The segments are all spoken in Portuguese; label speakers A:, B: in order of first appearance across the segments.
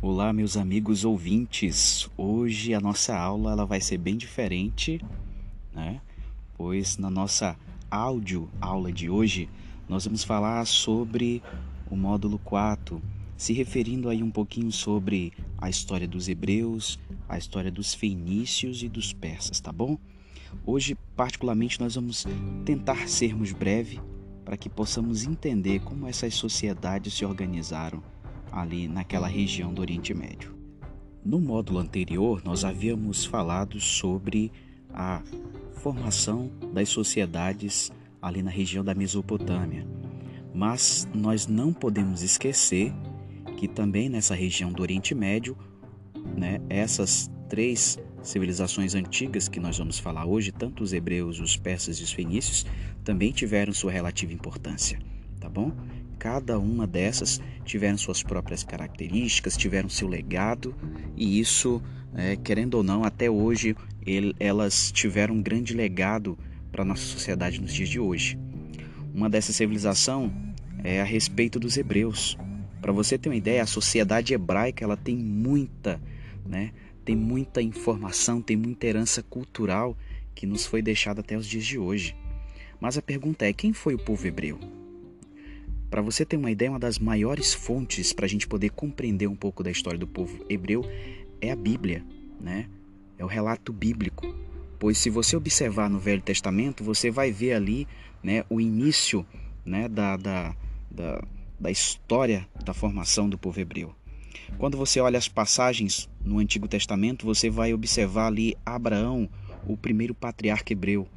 A: Olá, meus amigos ouvintes. Hoje a nossa aula ela vai ser bem diferente, né? Pois na nossa áudio aula de hoje nós vamos falar sobre o módulo 4, se referindo aí um pouquinho sobre a história dos hebreus, a história dos fenícios e dos persas, tá bom? Hoje, particularmente, nós vamos tentar sermos breve para que possamos entender como essas sociedades se organizaram ali naquela região do Oriente Médio. No módulo anterior, nós havíamos falado sobre a formação das sociedades ali na região da Mesopotâmia. Mas nós não podemos esquecer que também nessa região do Oriente Médio, né, essas três civilizações antigas que nós vamos falar hoje, tanto os hebreus, os persas e os fenícios, também tiveram sua relativa importância, tá bom? Cada uma dessas tiveram suas próprias características, tiveram seu legado, e isso, é, querendo ou não, até hoje ele, elas tiveram um grande legado para a nossa sociedade nos dias de hoje. Uma dessa civilização é a respeito dos hebreus. Para você ter uma ideia, a sociedade hebraica ela tem muita, né, tem muita informação, tem muita herança cultural que nos foi deixada até os dias de hoje. Mas a pergunta é: quem foi o povo hebreu? Para você ter uma ideia, uma das maiores fontes para a gente poder compreender um pouco da história do povo hebreu é a Bíblia, né? É o relato bíblico. Pois se você observar no Velho Testamento, você vai ver ali né, o início né, da, da, da, da história da formação do povo hebreu. Quando você olha as passagens no Antigo Testamento, você vai observar ali Abraão, o primeiro patriarca hebreu,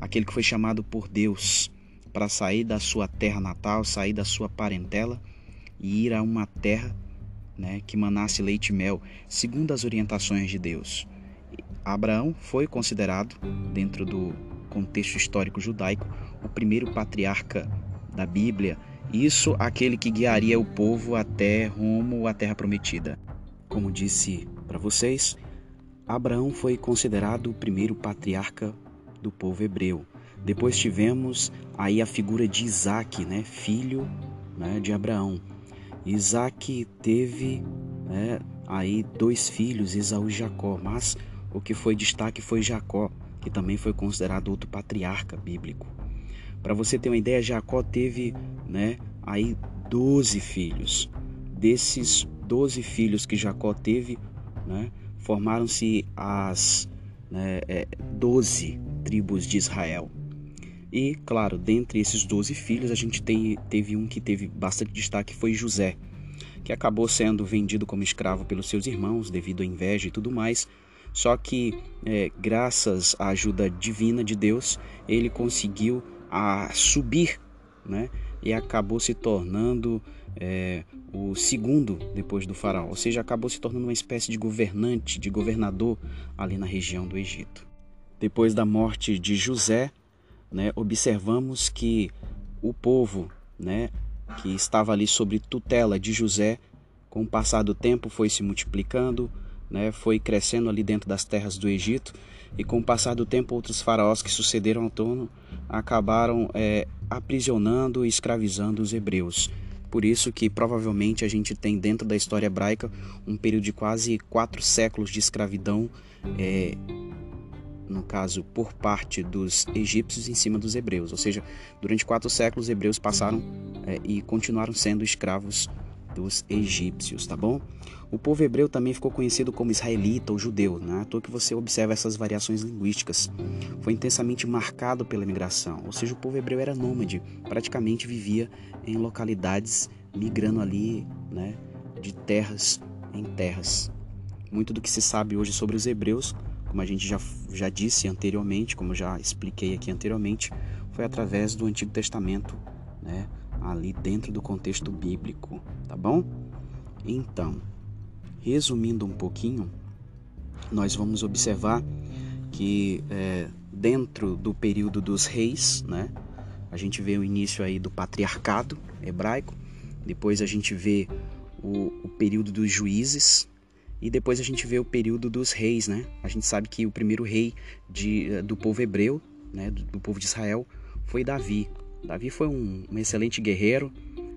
A: aquele que foi chamado por Deus para sair da sua terra natal, sair da sua parentela e ir a uma terra né, que manasse leite e mel, segundo as orientações de Deus. Abraão foi considerado, dentro do contexto histórico judaico, o primeiro patriarca da Bíblia, isso aquele que guiaria o povo até rumo à terra prometida. Como disse para vocês, Abraão foi considerado o primeiro patriarca do povo hebreu. Depois tivemos aí a figura de Isaac, né, filho né, de Abraão. Isaac teve né, aí dois filhos, Esaú e Jacó, mas o que foi destaque foi Jacó, que também foi considerado outro patriarca bíblico. Para você ter uma ideia, Jacó teve né, aí 12 filhos. Desses 12 filhos que Jacó teve, né, formaram-se as né, é, 12 tribos de Israel. E, claro, dentre esses 12 filhos, a gente tem, teve um que teve bastante destaque, foi José, que acabou sendo vendido como escravo pelos seus irmãos devido à inveja e tudo mais. Só que, é, graças à ajuda divina de Deus, ele conseguiu a subir, né? E acabou se tornando é, o segundo depois do faraó, ou seja, acabou se tornando uma espécie de governante, de governador ali na região do Egito. Depois da morte de José, né, observamos que o povo né, que estava ali sob tutela de José, com o passar do tempo foi se multiplicando, né, foi crescendo ali dentro das terras do Egito, e com o passar do tempo outros faraós que sucederam ao trono acabaram é, aprisionando e escravizando os hebreus. Por isso que provavelmente a gente tem dentro da história hebraica um período de quase quatro séculos de escravidão é, no caso, por parte dos egípcios em cima dos hebreus. Ou seja, durante quatro séculos, os hebreus passaram é, e continuaram sendo escravos dos egípcios, tá bom? O povo hebreu também ficou conhecido como israelita ou judeu, né? à toa que você observa essas variações linguísticas. Foi intensamente marcado pela migração, ou seja, o povo hebreu era nômade, praticamente vivia em localidades, migrando ali né, de terras em terras. Muito do que se sabe hoje sobre os hebreus como a gente já, já disse anteriormente, como já expliquei aqui anteriormente, foi através do Antigo Testamento, né? ali dentro do contexto bíblico, tá bom? Então, resumindo um pouquinho, nós vamos observar que é, dentro do período dos reis, né? A gente vê o início aí do patriarcado hebraico, depois a gente vê o, o período dos juízes, e depois a gente vê o período dos reis, né? A gente sabe que o primeiro rei de, eh, do povo hebreu, né, do, do povo de Israel, foi Davi. Davi foi um, um excelente guerreiro,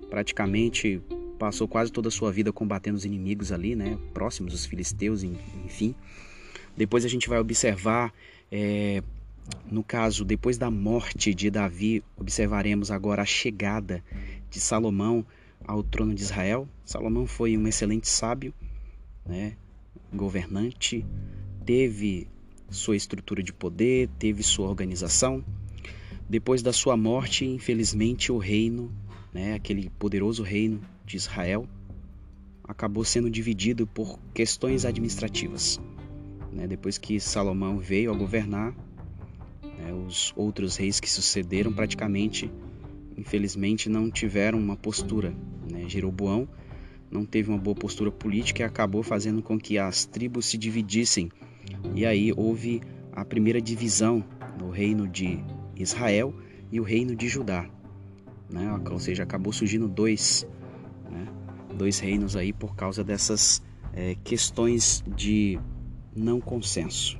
A: praticamente passou quase toda a sua vida combatendo os inimigos ali, né? Próximos, os filisteus, enfim. Depois a gente vai observar, é, no caso, depois da morte de Davi, observaremos agora a chegada de Salomão ao trono de Israel. Salomão foi um excelente sábio, né? governante, teve sua estrutura de poder, teve sua organização. Depois da sua morte, infelizmente, o reino, né, aquele poderoso reino de Israel, acabou sendo dividido por questões administrativas. Né? Depois que Salomão veio a governar, né, os outros reis que sucederam praticamente, infelizmente, não tiveram uma postura. Né? Jeroboão não teve uma boa postura política e acabou fazendo com que as tribos se dividissem. E aí houve a primeira divisão no reino de Israel e o reino de Judá. Né? Ou seja, acabou surgindo dois, né? dois reinos aí por causa dessas é, questões de não consenso.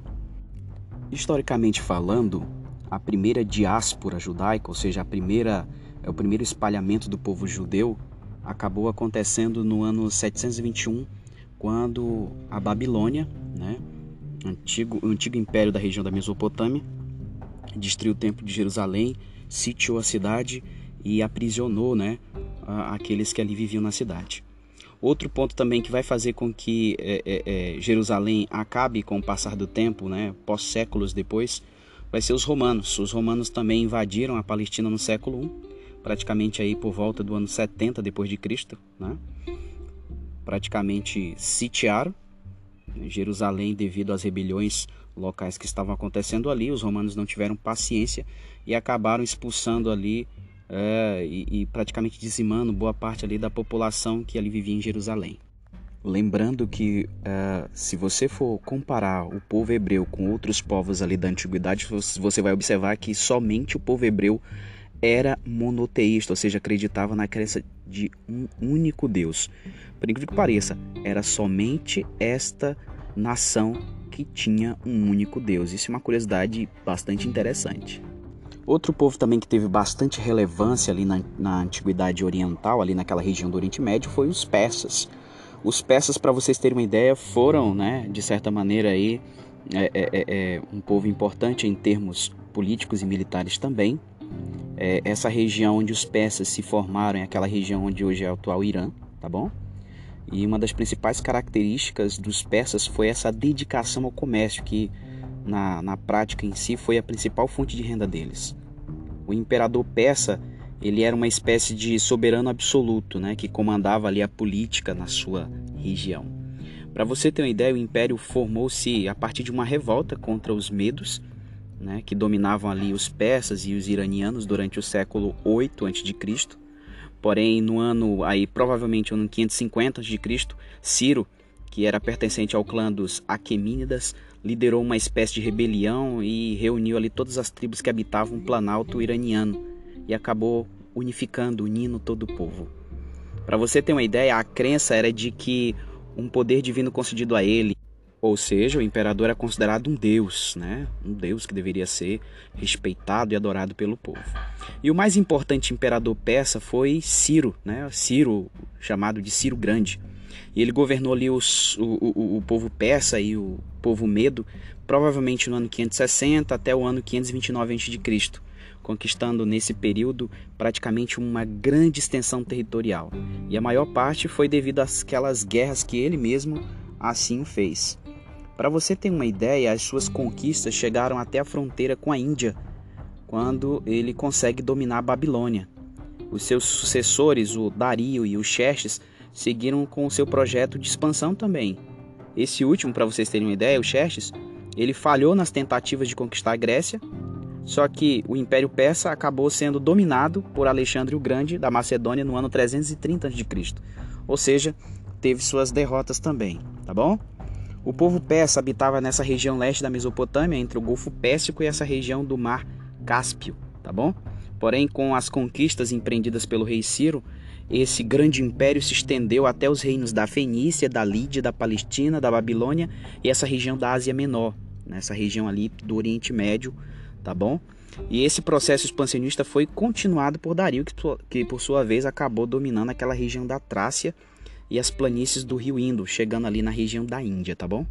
A: Historicamente falando, a primeira diáspora judaica, ou seja, a primeira, é o primeiro espalhamento do povo judeu, acabou acontecendo no ano 721, quando a Babilônia, né, antigo, o antigo império da região da Mesopotâmia, destruiu o templo de Jerusalém, sitiou a cidade e aprisionou né, aqueles que ali viviam na cidade. Outro ponto também que vai fazer com que é, é, é, Jerusalém acabe com o passar do tempo, né, pós séculos depois, vai ser os romanos. Os romanos também invadiram a Palestina no século I, praticamente aí por volta do ano 70 depois de Cristo, né? Praticamente sitiaram Jerusalém devido às rebeliões locais que estavam acontecendo ali. Os romanos não tiveram paciência e acabaram expulsando ali é, e, e, praticamente dizimando boa parte ali da população que ali vivia em Jerusalém. Lembrando que uh, se você for comparar o povo hebreu com outros povos ali da antiguidade, você vai observar que somente o povo hebreu era monoteísta, ou seja, acreditava na crença de um único Deus. Por incrível que pareça, era somente esta nação que tinha um único Deus. Isso é uma curiosidade bastante interessante. Outro povo também que teve bastante relevância ali na, na antiguidade oriental, ali naquela região do Oriente Médio, foi os persas. Os persas, para vocês terem uma ideia, foram, né, de certa maneira aí, é, é, é, é, um povo importante em termos políticos e militares também. É, essa região onde os persas se formaram é aquela região onde hoje é o atual Irã, tá bom? E uma das principais características dos persas foi essa dedicação ao comércio, que na, na prática em si foi a principal fonte de renda deles. O imperador persa ele era uma espécie de soberano absoluto, né, que comandava ali a política na sua região. Para você ter uma ideia, o império formou-se a partir de uma revolta contra os medos, né, que dominavam ali os persas e os iranianos durante o século 8 a.C. Porém, no ano aí provavelmente no ano 550 a.C., Ciro, que era pertencente ao clã dos Aquemínidas, liderou uma espécie de rebelião e reuniu ali todas as tribos que habitavam o planalto iraniano e acabou unificando, unindo todo o povo. Para você ter uma ideia, a crença era de que um poder divino concedido a ele, ou seja, o imperador é considerado um deus, né? Um deus que deveria ser respeitado e adorado pelo povo. E o mais importante imperador persa foi Ciro, né? Ciro, chamado de Ciro Grande. E ele governou ali os, o, o, o povo persa e o povo medo, provavelmente no ano 560 até o ano 529 a.C., conquistando nesse período praticamente uma grande extensão territorial. E a maior parte foi devido àquelas guerras que ele mesmo assim fez. Para você ter uma ideia, as suas conquistas chegaram até a fronteira com a Índia, quando ele consegue dominar a Babilônia. Os seus sucessores, o Dario e o Xerxes, seguiram com o seu projeto de expansão também. Esse último, para vocês terem uma ideia, o Xerxes, ele falhou nas tentativas de conquistar a Grécia, só que o Império Persa acabou sendo dominado por Alexandre o Grande da Macedônia no ano 330 a.C. Ou seja, teve suas derrotas também, tá bom? O povo persa habitava nessa região leste da Mesopotâmia, entre o Golfo Pérsico e essa região do Mar Cáspio, tá bom? Porém, com as conquistas empreendidas pelo rei Ciro, esse grande império se estendeu até os reinos da Fenícia, da Lídia, da Palestina, da Babilônia e essa região da Ásia Menor, nessa região ali do Oriente Médio, tá bom? E esse processo expansionista foi continuado por Dario, que por sua vez acabou dominando aquela região da Trácia e as planícies do rio Indo, chegando ali na região da Índia, tá bom?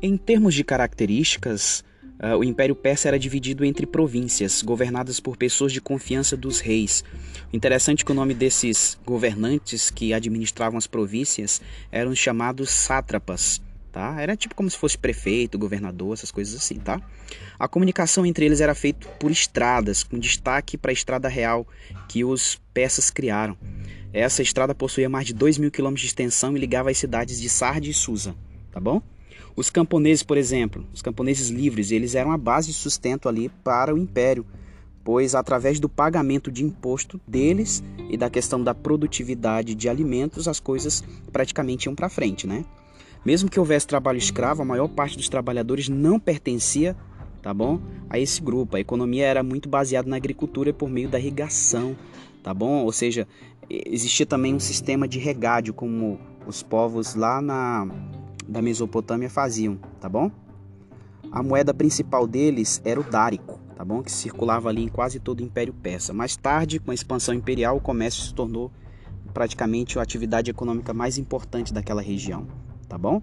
A: Em termos de características, uh, o Império Persa era dividido entre províncias, governadas por pessoas de confiança dos reis. Interessante é que o nome desses governantes que administravam as províncias eram chamados sátrapas tá? Era tipo como se fosse prefeito, governador, essas coisas assim, tá? A comunicação entre eles era feita por estradas, com destaque para a estrada real que os persas criaram. Essa estrada possuía mais de 2 mil quilômetros de extensão e ligava as cidades de Sardi e Susa, tá bom? Os camponeses, por exemplo, os camponeses livres, eles eram a base de sustento ali para o império, pois através do pagamento de imposto deles e da questão da produtividade de alimentos, as coisas praticamente iam para frente, né? Mesmo que houvesse trabalho escravo, a maior parte dos trabalhadores não pertencia, tá bom? A esse grupo. A economia era muito baseada na agricultura por meio da irrigação, tá bom? Ou seja, existia também um sistema de regádio como os povos lá na da Mesopotâmia faziam, tá bom? A moeda principal deles era o dárico, tá bom? Que circulava ali em quase todo o Império Persa. Mais tarde, com a expansão imperial, o comércio se tornou praticamente a atividade econômica mais importante daquela região tá bom?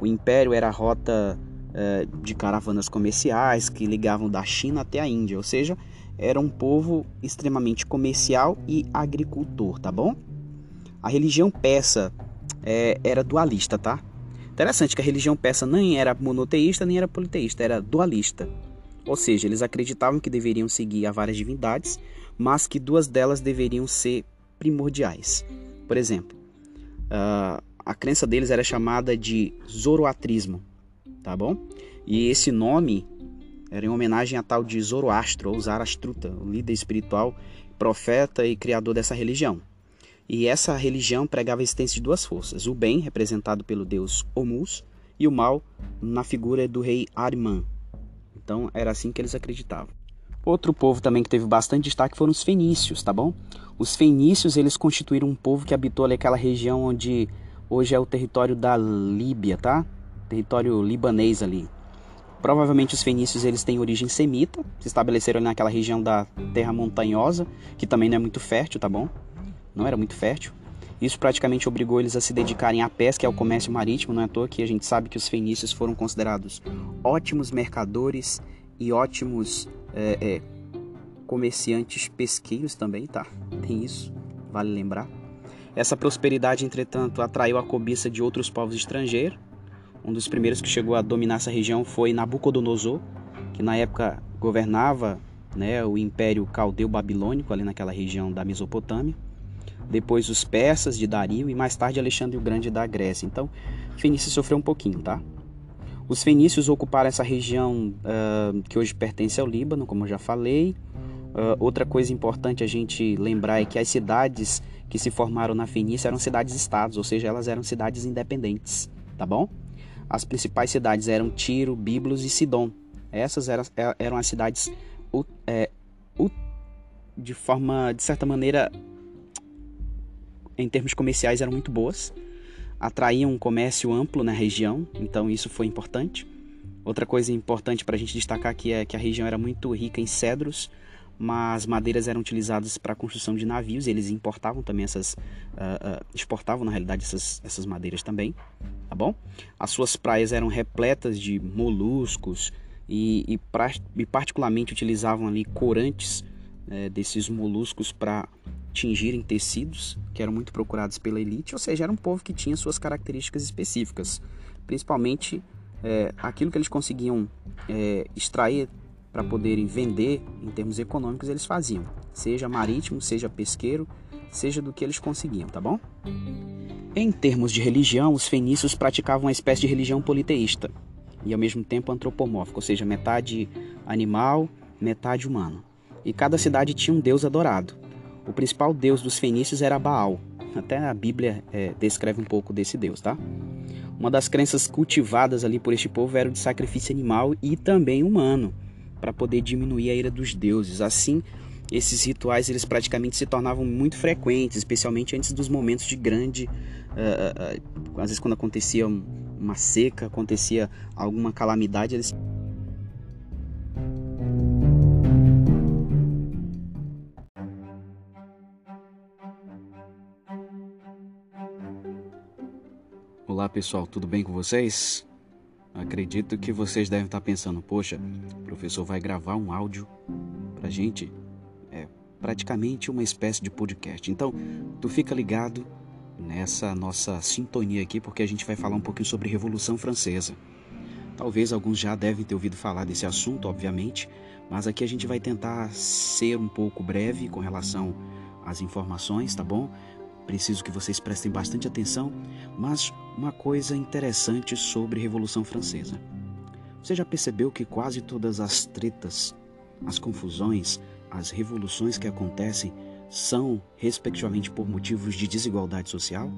A: O império era a rota é, de caravanas comerciais que ligavam da China até a Índia, ou seja, era um povo extremamente comercial e agricultor, tá bom? A religião persa é, era dualista, tá? Interessante que a religião persa nem era monoteísta nem era politeísta, era dualista. Ou seja, eles acreditavam que deveriam seguir a várias divindades, mas que duas delas deveriam ser primordiais. Por exemplo, uh, a crença deles era chamada de zoroatrismo, tá bom? E esse nome era em homenagem a tal de Zoroastro, ou Zarastruta, o líder espiritual, profeta e criador dessa religião. E essa religião pregava a existência de duas forças: o bem, representado pelo deus Omus, e o mal, na figura do rei Ariman. Então era assim que eles acreditavam. Outro povo também que teve bastante destaque foram os fenícios, tá bom? Os fenícios eles constituíram um povo que habitou ali aquela região onde Hoje é o território da Líbia, tá? Território libanês ali. Provavelmente os fenícios eles têm origem semita, se estabeleceram naquela região da terra montanhosa, que também não é muito fértil, tá bom? Não era muito fértil. Isso praticamente obrigou eles a se dedicarem à pesca e ao comércio marítimo, não é à toa que a gente sabe que os fenícios foram considerados ótimos mercadores e ótimos é, é, comerciantes pesqueiros também, tá? Tem isso, vale lembrar. Essa prosperidade, entretanto, atraiu a cobiça de outros povos estrangeiros. Um dos primeiros que chegou a dominar essa região foi Nabucodonosor, que na época governava né, o Império Caldeu Babilônico, ali naquela região da Mesopotâmia. Depois os persas de Dario e mais tarde Alexandre o Grande da Grécia. Então, Fenícia sofreu um pouquinho, tá? Os fenícios ocuparam essa região uh, que hoje pertence ao Líbano, como eu já falei. Uh, outra coisa importante a gente lembrar é que as cidades que se formaram na Fenícia eram cidades-estados, ou seja, elas eram cidades independentes, tá bom? As principais cidades eram Tiro, Biblos e Sidom. Essas eram, é, eram as cidades é, de forma, de certa maneira, em termos comerciais, eram muito boas, atraíam um comércio amplo na região, então isso foi importante. Outra coisa importante para a gente destacar aqui é que a região era muito rica em cedros, mas madeiras eram utilizadas para a construção de navios, eles importavam também essas, uh, uh, exportavam na realidade essas, essas madeiras também, tá bom? As suas praias eram repletas de moluscos e, e, pra, e particularmente utilizavam ali corantes uh, desses moluscos para tingirem tecidos, que eram muito procurados pela elite, ou seja, era um povo que tinha suas características específicas, principalmente é, aquilo que eles conseguiam é, extrair para poderem vender em termos econômicos, eles faziam, seja marítimo, seja pesqueiro, seja do que eles conseguiam, tá bom? Em termos de religião, os fenícios praticavam uma espécie de religião politeísta e ao mesmo tempo antropomórfica, ou seja, metade animal, metade humano. E cada cidade tinha um deus adorado. O principal deus dos fenícios era Baal. Até a Bíblia é, descreve um pouco desse deus, tá? Uma das crenças cultivadas ali por este povo era o de sacrifício animal e também humano para poder diminuir a ira dos deuses. Assim, esses rituais eles praticamente se tornavam muito frequentes, especialmente antes dos momentos de grande, uh, uh, às vezes quando acontecia uma seca, acontecia alguma calamidade, eles Olá pessoal, tudo bem com vocês? Acredito que vocês devem estar pensando, poxa, o professor vai gravar um áudio pra gente? É praticamente uma espécie de podcast. Então, tu fica ligado nessa nossa sintonia aqui, porque a gente vai falar um pouquinho sobre Revolução Francesa. Talvez alguns já devem ter ouvido falar desse assunto, obviamente, mas aqui a gente vai tentar ser um pouco breve com relação às informações, tá bom? Preciso que vocês prestem bastante atenção, mas uma coisa interessante sobre Revolução Francesa. Você já percebeu que quase todas as tretas, as confusões, as revoluções que acontecem são, respectivamente, por motivos de desigualdade social?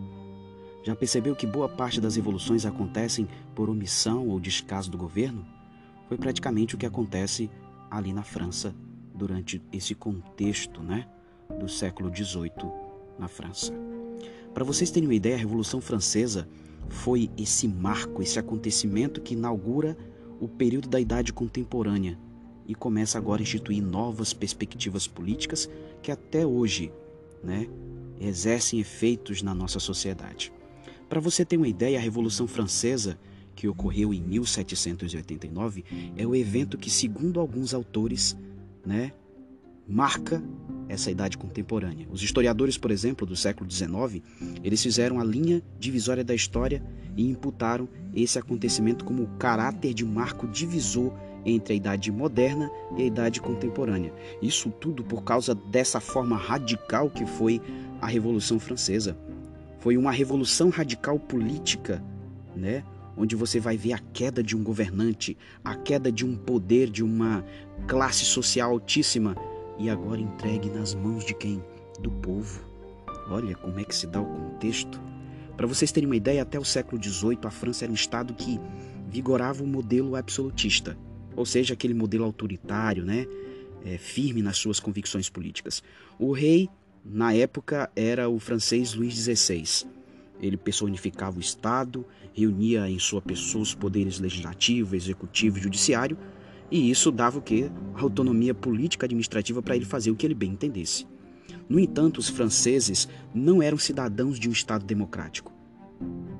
A: Já percebeu que boa parte das revoluções acontecem por omissão ou descaso do governo? Foi praticamente o que acontece ali na França durante esse contexto né, do século XVIII na França. Para vocês terem uma ideia, a Revolução Francesa foi esse marco, esse acontecimento que inaugura o período da Idade Contemporânea e começa agora a instituir novas perspectivas políticas que até hoje né, exercem efeitos na nossa sociedade. Para você ter uma ideia, a Revolução Francesa, que ocorreu em 1789, é o evento que, segundo alguns autores, né, marca essa idade contemporânea. Os historiadores, por exemplo, do século XIX, eles fizeram a linha divisória da história e imputaram esse acontecimento como o caráter de marco divisor entre a idade moderna e a idade contemporânea. Isso tudo por causa dessa forma radical que foi a Revolução Francesa. Foi uma revolução radical política, né? Onde você vai ver a queda de um governante, a queda de um poder, de uma classe social altíssima e agora entregue nas mãos de quem? Do povo. Olha como é que se dá o contexto. Para vocês terem uma ideia, até o século XVIII a França era um estado que vigorava o um modelo absolutista, ou seja, aquele modelo autoritário, né? É, firme nas suas convicções políticas. O rei, na época, era o francês Luís XVI. Ele personificava o Estado, reunia em sua pessoa os poderes legislativo, executivo e judiciário, e isso dava o que? Autonomia política administrativa para ele fazer o que ele bem entendesse. No entanto, os franceses não eram cidadãos de um Estado democrático.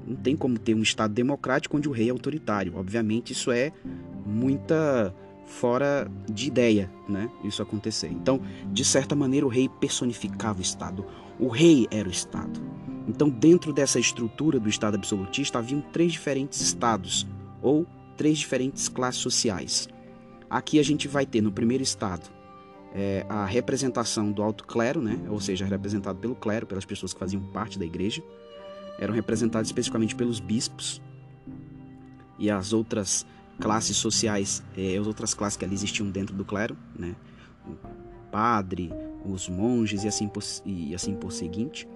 A: Não tem como ter um Estado democrático onde o rei é autoritário. Obviamente, isso é muita fora de ideia, né? Isso acontecer. Então, de certa maneira, o rei personificava o Estado. O rei era o Estado. Então, dentro dessa estrutura do Estado absolutista, haviam três diferentes estados ou três diferentes classes sociais. Aqui a gente vai ter no primeiro estado é, a representação do alto clero, né? ou seja, representado pelo clero, pelas pessoas que faziam parte da igreja, eram representados especificamente pelos bispos e as outras classes sociais, é, as outras classes que ali existiam dentro do clero, né? o padre, os monges e assim por, e assim por seguinte.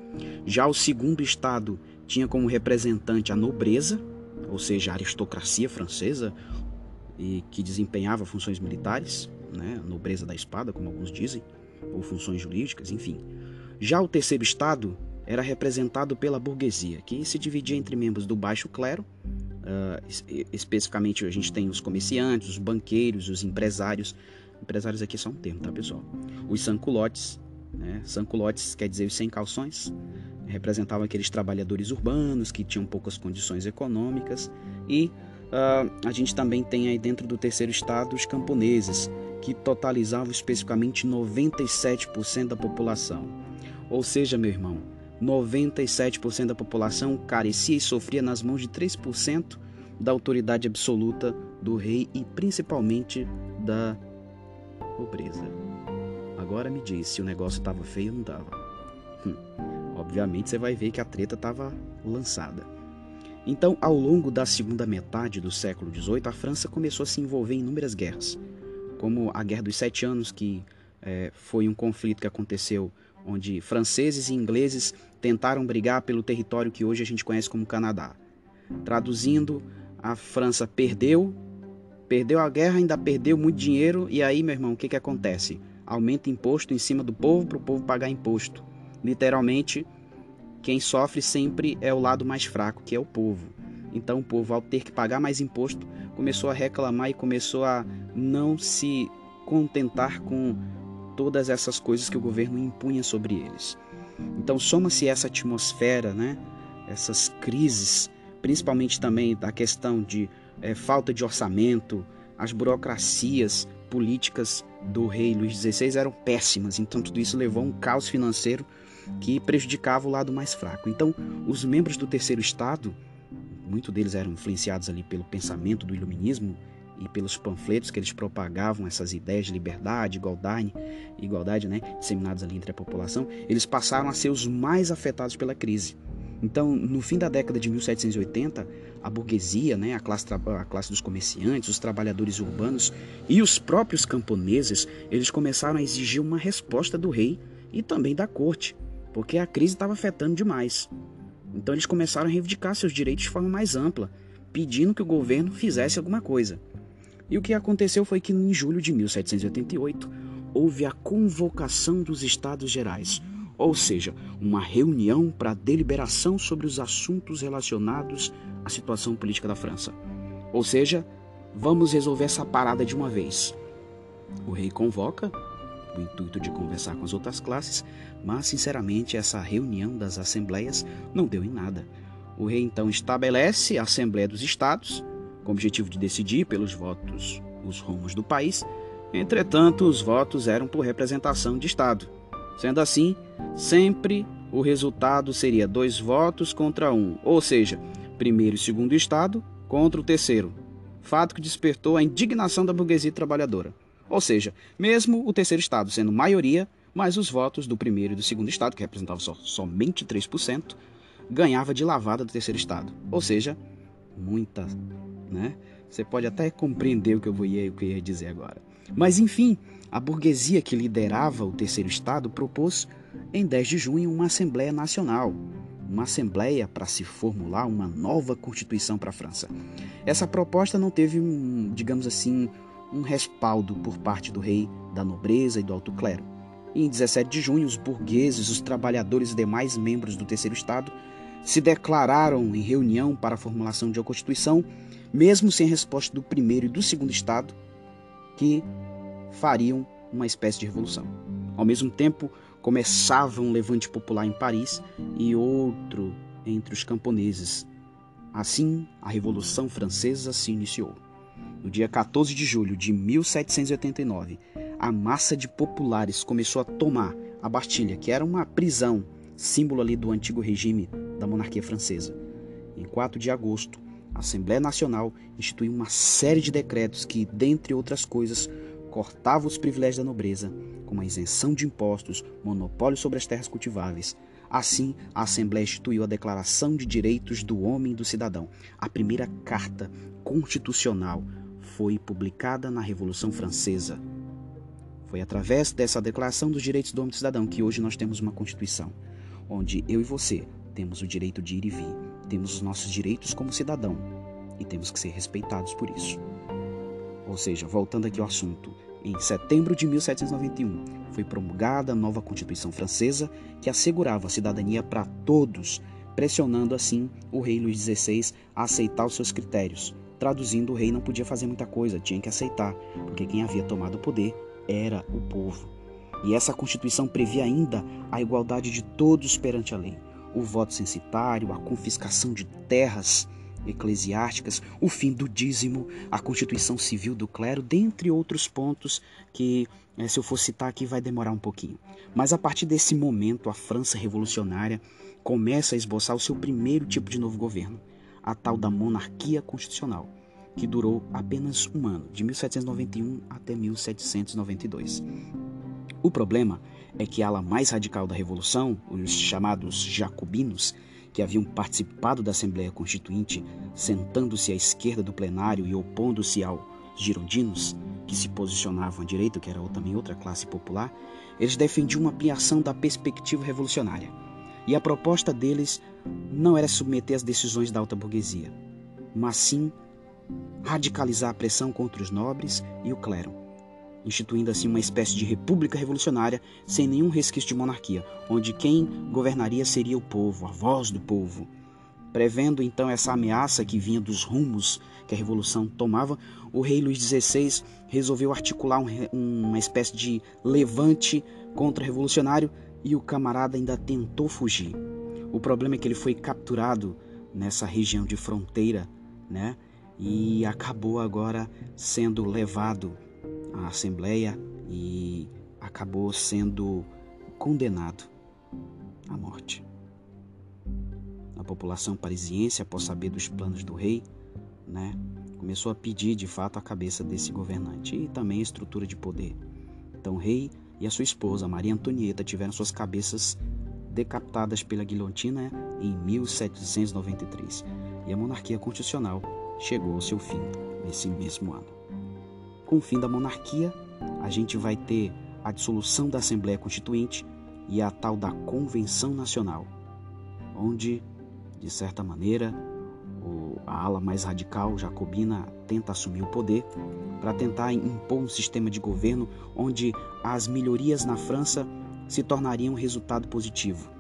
A: Já o segundo estado tinha como representante a nobreza, ou seja, a aristocracia francesa, e que desempenhava funções militares, né, nobreza da espada, como alguns dizem, ou funções jurídicas, enfim. Já o terceiro estado era representado pela burguesia, que se dividia entre membros do baixo clero, uh, especificamente a gente tem os comerciantes, os banqueiros, os empresários. Empresários aqui são um termo, tá pessoal? Os sanculotes, né? sanculotes quer dizer os sem calções, representavam aqueles trabalhadores urbanos que tinham poucas condições econômicas e Uh, a gente também tem aí dentro do terceiro estado os camponeses, que totalizavam especificamente 97% da população. Ou seja, meu irmão, 97% da população carecia e sofria nas mãos de 3% da autoridade absoluta do rei e principalmente da pobreza. Agora me diz se o negócio estava feio ou não estava. Hum, obviamente você vai ver que a treta estava lançada. Então, ao longo da segunda metade do século XVIII, a França começou a se envolver em inúmeras guerras, como a Guerra dos Sete Anos, que é, foi um conflito que aconteceu onde franceses e ingleses tentaram brigar pelo território que hoje a gente conhece como Canadá. Traduzindo, a França perdeu, perdeu a guerra, ainda perdeu muito dinheiro, e aí, meu irmão, o que, que acontece? Aumenta imposto em cima do povo para o povo pagar imposto. Literalmente, quem sofre sempre é o lado mais fraco, que é o povo. Então o povo, ao ter que pagar mais imposto, começou a reclamar e começou a não se contentar com todas essas coisas que o governo impunha sobre eles. Então soma-se essa atmosfera, né? essas crises principalmente também da questão de é, falta de orçamento, as burocracias políticas do rei Luís XVI eram péssimas, então tudo isso levou a um caos financeiro que prejudicava o lado mais fraco. Então, os membros do terceiro estado, muitos deles eram influenciados ali pelo pensamento do iluminismo e pelos panfletos que eles propagavam essas ideias de liberdade, igualdade, igualdade, né, disseminadas ali entre a população, eles passaram a ser os mais afetados pela crise. Então, no fim da década de 1780, a burguesia, né, a, classe, a classe dos comerciantes, os trabalhadores urbanos e os próprios camponeses, eles começaram a exigir uma resposta do rei e também da corte, porque a crise estava afetando demais. Então eles começaram a reivindicar seus direitos de forma mais ampla, pedindo que o governo fizesse alguma coisa. E o que aconteceu foi que em julho de 1788 houve a convocação dos Estados Gerais, ou seja, uma reunião para deliberação sobre os assuntos relacionados à situação política da França. Ou seja, vamos resolver essa parada de uma vez. O rei convoca, o intuito de conversar com as outras classes, mas sinceramente essa reunião das assembleias não deu em nada. O rei então estabelece a Assembleia dos Estados, com o objetivo de decidir pelos votos os rumos do país. Entretanto, os votos eram por representação de Estado. Sendo assim, sempre o resultado seria dois votos contra um, ou seja, primeiro e segundo estado contra o terceiro. Fato que despertou a indignação da burguesia trabalhadora. Ou seja, mesmo o terceiro estado sendo maioria, mas os votos do primeiro e do segundo estado, que representavam só, somente 3%, ganhava de lavada do terceiro estado. Ou seja, muita, né? Você pode até compreender o que eu, vou, o que eu ia dizer agora. Mas enfim, a burguesia que liderava o terceiro estado propôs em 10 de junho uma Assembleia Nacional, uma assembleia para se formular uma nova constituição para a França. Essa proposta não teve digamos assim, um respaldo por parte do rei, da nobreza e do alto clero. E em 17 de junho, os burgueses, os trabalhadores e demais membros do terceiro estado se declararam em reunião para a formulação de uma constituição, mesmo sem resposta do primeiro e do segundo estado, que fariam uma espécie de revolução. Ao mesmo tempo, começava um levante popular em Paris e outro entre os camponeses. Assim, a Revolução Francesa se iniciou. No dia 14 de julho de 1789, a massa de populares começou a tomar a Bastilha, que era uma prisão, símbolo ali do antigo regime da monarquia francesa. Em 4 de agosto, a Assembleia Nacional instituiu uma série de decretos que, dentre outras coisas, cortava os privilégios da nobreza, como a isenção de impostos, monopólio sobre as terras cultiváveis. Assim, a Assembleia instituiu a Declaração de Direitos do Homem e do Cidadão. A primeira carta constitucional foi publicada na Revolução Francesa. Foi através dessa Declaração dos Direitos do Homem e do Cidadão que hoje nós temos uma Constituição, onde eu e você temos o direito de ir e vir, temos os nossos direitos como cidadão e temos que ser respeitados por isso. Ou seja, voltando aqui ao assunto, em setembro de 1791, foi promulgada a nova Constituição Francesa que assegurava a cidadania para todos, pressionando assim o rei Luís XVI a aceitar os seus critérios. Traduzindo, o rei não podia fazer muita coisa, tinha que aceitar, porque quem havia tomado o poder era o povo. E essa Constituição previa ainda a igualdade de todos perante a lei, o voto censitário, a confiscação de terras eclesiásticas, o fim do dízimo, a constituição civil do clero, dentre outros pontos que, eh, se eu for citar aqui, vai demorar um pouquinho. Mas a partir desse momento, a França revolucionária começa a esboçar o seu primeiro tipo de novo governo, a tal da monarquia constitucional, que durou apenas um ano, de 1791 até 1792. O problema é que a ala mais radical da revolução, os chamados jacobinos, que haviam participado da Assembleia Constituinte, sentando-se à esquerda do plenário e opondo-se aos girondinos, que se posicionavam à direita, que era também outra classe popular, eles defendiam uma ampliação da perspectiva revolucionária. E a proposta deles não era submeter as decisões da alta burguesia, mas sim radicalizar a pressão contra os nobres e o clero instituindo assim uma espécie de república revolucionária sem nenhum resquício de monarquia, onde quem governaria seria o povo, a voz do povo. Prevendo então essa ameaça que vinha dos rumos que a revolução tomava, o rei Luís XVI resolveu articular um, uma espécie de levante contra-revolucionário e o camarada ainda tentou fugir. O problema é que ele foi capturado nessa região de fronteira, né? E acabou agora sendo levado à Assembleia e acabou sendo condenado à morte. A população parisiense, após saber dos planos do rei, né, começou a pedir de fato a cabeça desse governante e também a estrutura de poder. Então, o rei e a sua esposa, Maria Antonieta, tiveram suas cabeças decapitadas pela guilhotina em 1793 e a monarquia constitucional chegou ao seu fim nesse mesmo ano. Com o fim da monarquia, a gente vai ter a dissolução da Assembleia Constituinte e a tal da Convenção Nacional, onde, de certa maneira, a ala mais radical jacobina tenta assumir o poder para tentar impor um sistema de governo onde as melhorias na França se tornariam um resultado positivo.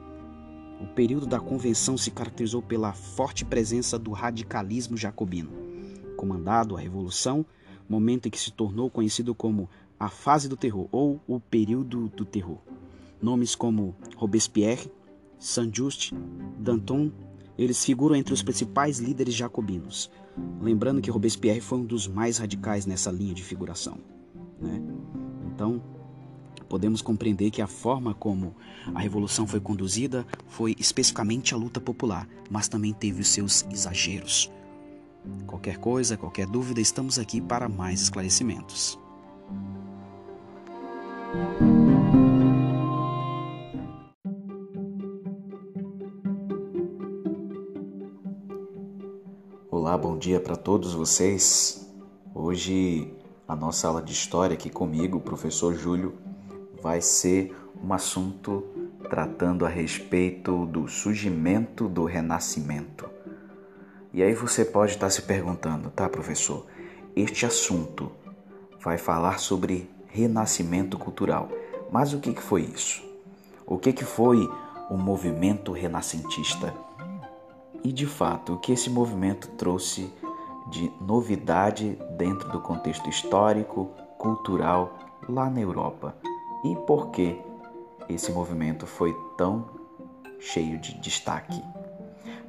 A: O período da convenção se caracterizou pela forte presença do radicalismo jacobino, comandado a revolução, momento em que se tornou conhecido como a fase do terror ou o período do terror. Nomes como Robespierre, Saint-Just, Danton, eles figuram entre os principais líderes jacobinos. Lembrando que Robespierre foi um dos mais radicais nessa linha de figuração. Né? Então, podemos compreender que a forma como a revolução foi conduzida foi especificamente a luta popular, mas também teve os seus exageros. Qualquer coisa, qualquer dúvida, estamos aqui para mais esclarecimentos. Bom dia para todos vocês. Hoje a nossa aula de história aqui comigo, o professor Júlio, vai ser um assunto tratando a respeito do surgimento do renascimento. E aí você pode estar se perguntando, tá, professor? Este assunto vai falar sobre renascimento cultural. Mas o que foi isso? O que foi o movimento renascentista? E de fato, o que esse movimento trouxe de novidade dentro do contexto histórico, cultural lá na Europa? E por que esse movimento foi tão cheio de destaque?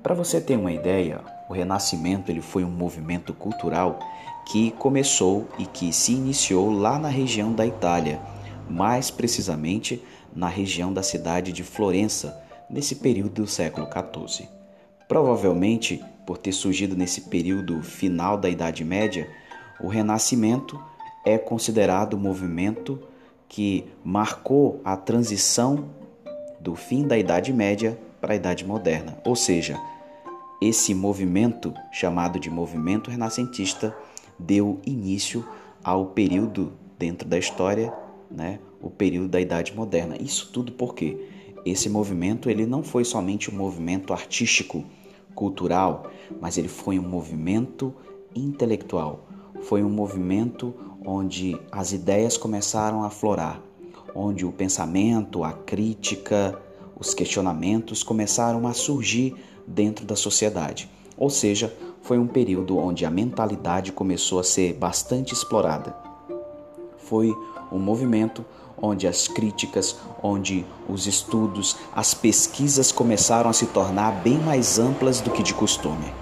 A: Para você ter uma ideia, o Renascimento ele foi um movimento cultural que começou e que se iniciou lá na região da Itália, mais precisamente na região da cidade de Florença, nesse período do século XIV. Provavelmente, por ter surgido nesse período final da Idade Média, o Renascimento é considerado o movimento que marcou a transição do fim da Idade Média para a Idade Moderna. Ou seja, esse movimento, chamado de movimento renascentista, deu início ao período dentro da história, né, o período da Idade Moderna. Isso tudo porque esse movimento ele não foi somente um movimento artístico, cultural, mas ele foi um movimento intelectual. Foi um movimento onde as ideias começaram a florar, onde o pensamento, a crítica, os questionamentos começaram a surgir dentro da sociedade. Ou seja, foi um período onde a mentalidade começou a ser bastante explorada. Foi um movimento onde as críticas, onde os estudos, as pesquisas começaram a se tornar bem mais amplas do que de costume.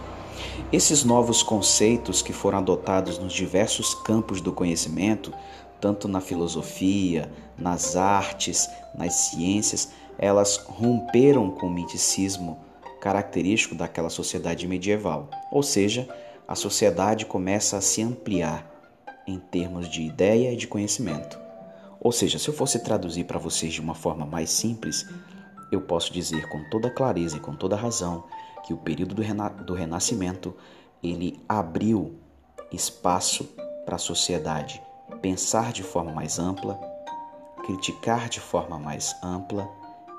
A: Esses novos conceitos que foram adotados nos diversos campos do conhecimento, tanto na filosofia, nas artes, nas ciências, elas romperam com o miticismo característico daquela sociedade medieval. Ou seja, a sociedade começa a se ampliar em termos de ideia e de conhecimento. Ou seja, se eu fosse traduzir para vocês de uma forma mais simples, eu posso dizer com toda clareza e com toda razão que o período do, rena do Renascimento ele abriu espaço para a sociedade pensar de forma mais ampla, criticar de forma mais ampla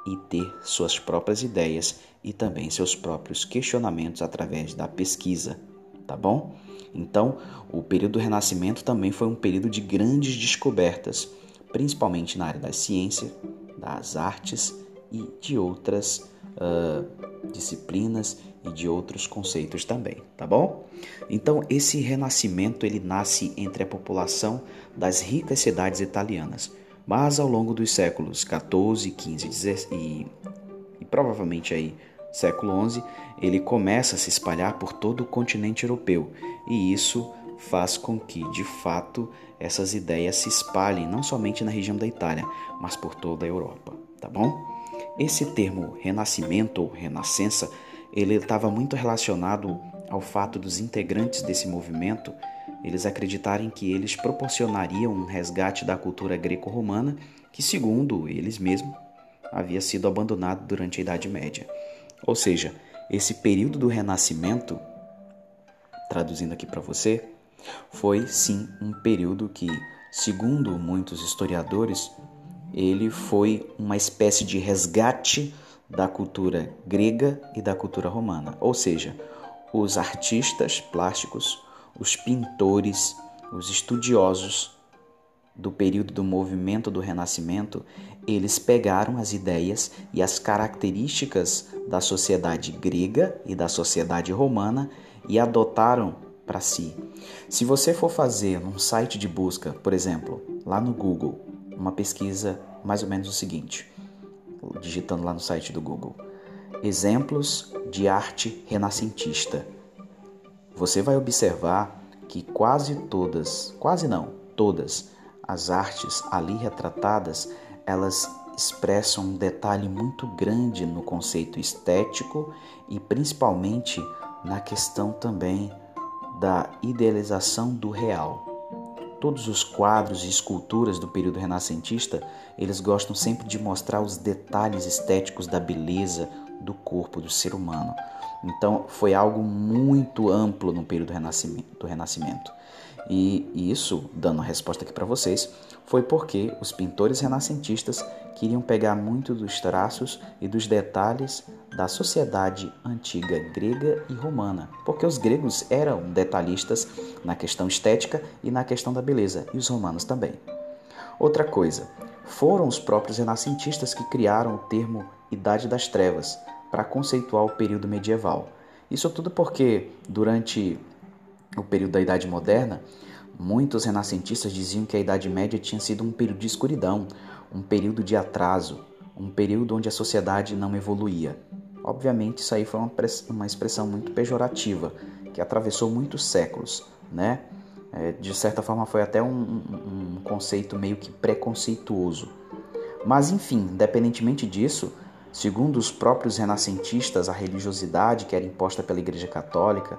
A: e ter suas próprias ideias e também seus próprios questionamentos através da pesquisa, tá bom? Então, o período do Renascimento também foi um período de grandes descobertas, principalmente na área da ciência, das artes e de outras uh, disciplinas e de outros conceitos também, tá bom? Então, esse renascimento ele nasce entre a população das ricas cidades italianas mas ao longo dos séculos 14, 15 e, e provavelmente aí século XI, ele começa a se espalhar por todo o continente europeu e isso faz com que, de fato, essas ideias se espalhem não somente na região da Itália, mas por toda a Europa, tá bom? Esse termo renascimento ou renascença, ele estava muito relacionado ao fato dos integrantes desse movimento eles acreditarem que eles proporcionariam um resgate da cultura greco-romana que, segundo eles mesmos, havia sido abandonado durante a Idade Média. Ou seja, esse período do Renascimento, traduzindo aqui para você, foi sim um período que, segundo muitos historiadores, ele foi uma espécie de resgate da cultura grega e da cultura romana. Ou seja, os artistas plásticos, os pintores, os estudiosos do período do movimento do Renascimento, eles pegaram as ideias e as características da sociedade grega e da sociedade romana e adotaram para si. Se você for fazer num site de busca, por exemplo, lá no Google, uma pesquisa mais ou menos o seguinte, digitando lá no site do Google, exemplos de arte renascentista. Você vai observar que quase todas, quase não, todas as artes ali retratadas, elas expressam um detalhe muito grande no conceito estético e principalmente na questão também da idealização do real. Todos os quadros e esculturas do período renascentista, eles gostam sempre de mostrar os detalhes estéticos da beleza do corpo do ser humano. Então, foi algo muito amplo no período do renascimento. E isso, dando a resposta aqui para vocês, foi porque os pintores renascentistas queriam pegar muito dos traços e dos detalhes da sociedade antiga grega e romana, porque os gregos eram detalhistas na questão estética e na questão da beleza, e os romanos também. Outra coisa, foram os próprios renascentistas que criaram o termo Idade das Trevas para conceituar o período medieval. Isso tudo porque, durante o período da Idade Moderna, muitos renascentistas diziam que a Idade Média tinha sido um período de escuridão, um período de atraso, um período onde a sociedade não evoluía. Obviamente, isso aí foi uma, uma expressão muito pejorativa, que atravessou muitos séculos, né? É, de certa forma, foi até um, um, conceito meio que preconceituoso. Mas, enfim, independentemente disso, segundo os próprios renascentistas, a religiosidade que era imposta pela Igreja Católica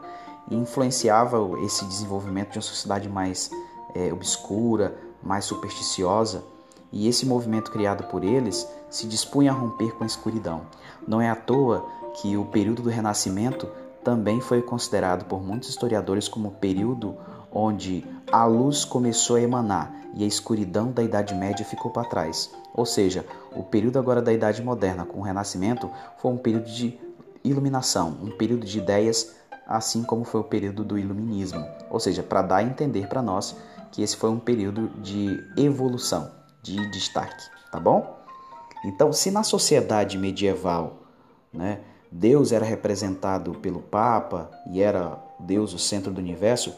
A: influenciava esse desenvolvimento de uma sociedade mais é, obscura, mais supersticiosa, e esse movimento criado por eles se dispunha a romper com a escuridão. Não é à toa que o período do Renascimento também foi considerado por muitos historiadores como o período onde a luz começou a emanar e a escuridão da Idade Média ficou para trás. Ou seja, o período agora da Idade Moderna com o Renascimento foi um período de iluminação, um período de ideias, assim como foi o período do Iluminismo. Ou seja, para dar a entender para nós que esse foi um período de evolução, de destaque, tá bom? Então, se na sociedade medieval, né, Deus era representado pelo Papa e era Deus o centro do universo,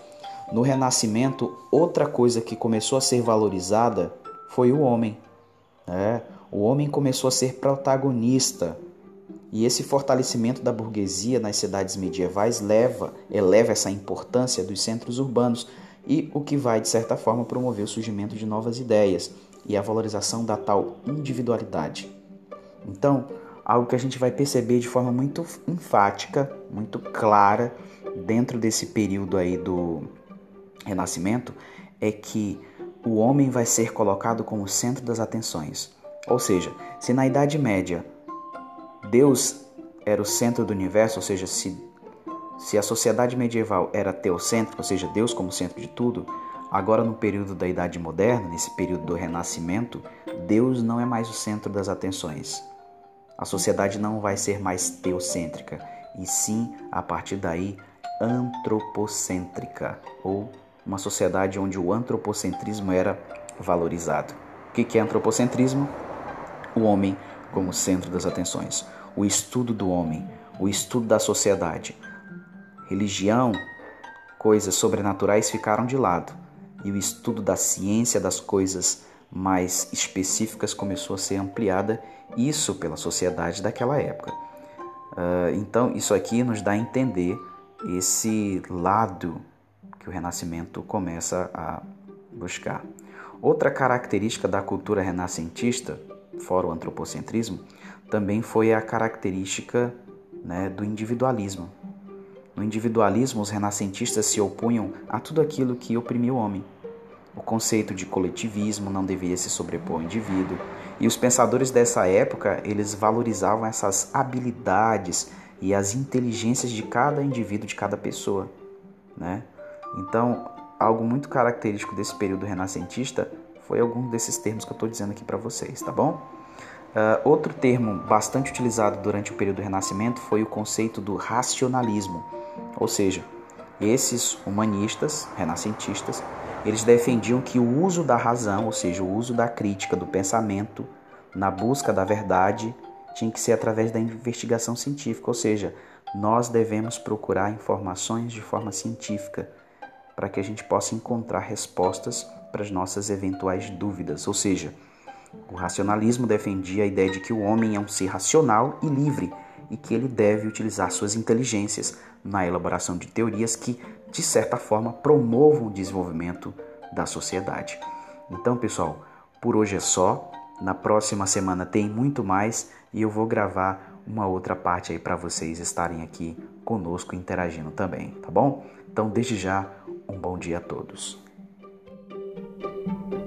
A: no Renascimento, outra coisa que começou a ser valorizada foi o homem. Né? O homem começou a ser protagonista. E esse fortalecimento da burguesia nas cidades medievais leva, eleva essa importância dos centros urbanos e o que vai, de certa forma, promover o surgimento de novas ideias e a valorização da tal individualidade. Então, algo que a gente vai perceber de forma muito enfática, muito clara, dentro desse período aí do renascimento é que o homem vai ser colocado como centro das atenções. Ou seja, se na Idade Média Deus era o centro do universo, ou seja, se, se a sociedade medieval era teocêntrica, ou seja, Deus como centro de tudo, agora no período da Idade Moderna, nesse período do Renascimento, Deus não é mais o centro das atenções. A sociedade não vai ser mais teocêntrica, e sim, a partir daí, antropocêntrica ou uma sociedade onde o antropocentrismo era valorizado. O que é antropocentrismo? O homem como centro das atenções, o estudo do homem, o estudo da sociedade. Religião, coisas sobrenaturais ficaram de lado e o estudo da ciência das coisas mais específicas começou a ser ampliada, isso pela sociedade daquela época. Uh, então, isso aqui nos dá a entender esse lado que o Renascimento começa a buscar. Outra característica da cultura renascentista, fora o antropocentrismo, também foi a característica né, do individualismo. No individualismo, os renascentistas se opunham a tudo aquilo que oprimia o homem. O conceito de coletivismo não devia se sobrepor ao indivíduo, e os pensadores dessa época, eles valorizavam essas habilidades e as inteligências de cada indivíduo, de cada pessoa, né? Então, algo muito característico desse período renascentista foi algum desses termos que eu estou dizendo aqui para vocês, tá bom? Uh, outro termo bastante utilizado durante o período do Renascimento foi o conceito do racionalismo, ou seja, esses humanistas, renascentistas, eles defendiam que o uso da razão, ou seja, o uso da crítica, do pensamento, na busca da verdade, tinha que ser através da investigação científica, ou seja, nós devemos procurar informações de forma científica para que a gente possa encontrar respostas para as nossas eventuais dúvidas, ou seja, o racionalismo defendia a ideia de que o homem é um ser racional e livre e que ele deve utilizar suas inteligências na elaboração de teorias que, de certa forma, promovam o desenvolvimento da sociedade. Então, pessoal, por hoje é só. Na próxima semana tem muito mais e eu vou gravar uma outra parte aí para vocês estarem aqui conosco interagindo também, tá bom? Então, desde já, um bom dia a todos. thank you